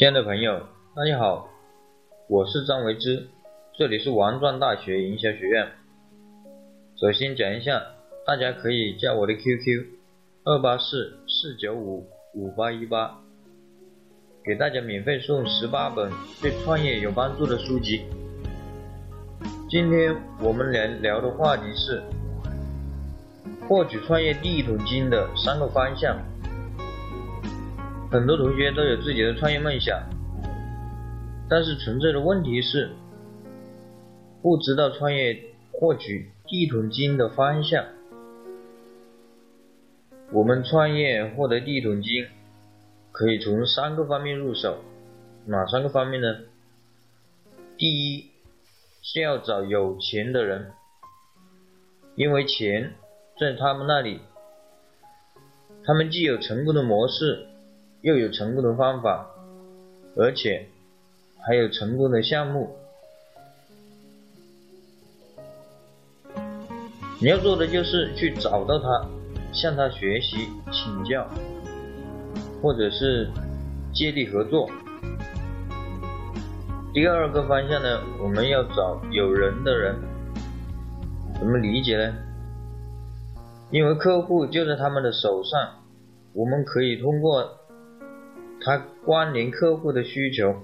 亲爱的朋友，大家好，我是张维之，这里是王庄大学营销学院。首先讲一下，大家可以加我的 QQ：二八四四九五五八一八，给大家免费送十八本对创业有帮助的书籍。今天我们来聊的话题是获取创业第一桶金的三个方向。很多同学都有自己的创业梦想，但是存在的问题是不知道创业获取第一桶金的方向。我们创业获得第一桶金，可以从三个方面入手，哪三个方面呢？第一是要找有钱的人，因为钱在他们那里，他们既有成功的模式。又有成功的方法，而且还有成功的项目。你要做的就是去找到他，向他学习请教，或者是接力合作。第二个方向呢，我们要找有人的人，怎么理解呢？因为客户就在他们的手上，我们可以通过。他关联客户的需求，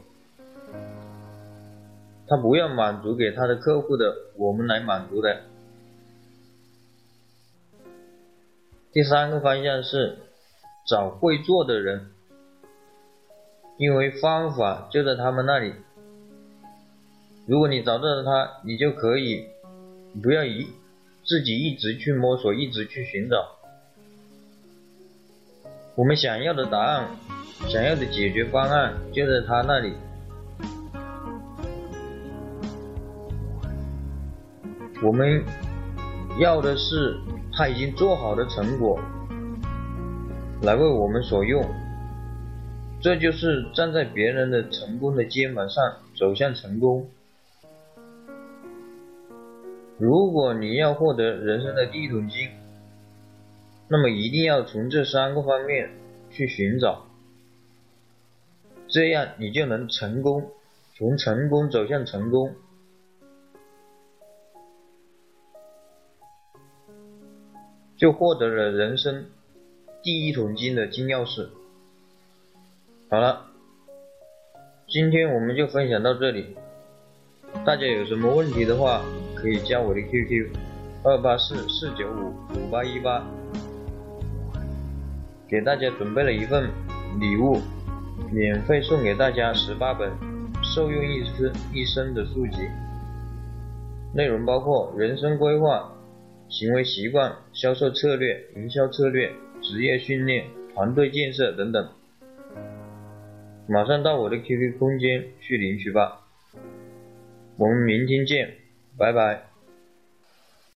他不要满足给他的客户的，我们来满足的。第三个方向是找会做的人，因为方法就在他们那里。如果你找到了他，你就可以不要一自己一直去摸索，一直去寻找我们想要的答案。想要的解决方案就在他那里。我们要的是他已经做好的成果，来为我们所用。这就是站在别人的成功的肩膀上走向成功。如果你要获得人生的第一桶金，那么一定要从这三个方面去寻找。这样你就能成功，从成功走向成功，就获得了人生第一桶金的金钥匙。好了，今天我们就分享到这里。大家有什么问题的话，可以加我的 QQ：二八四四九五五八一八，给大家准备了一份礼物。免费送给大家十八本受用一生一生的书籍，内容包括人生规划、行为习惯、销售策略、营销策略、职业训练、团队建设等等。马上到我的 QQ 空间去领取吧，我们明天见，拜拜。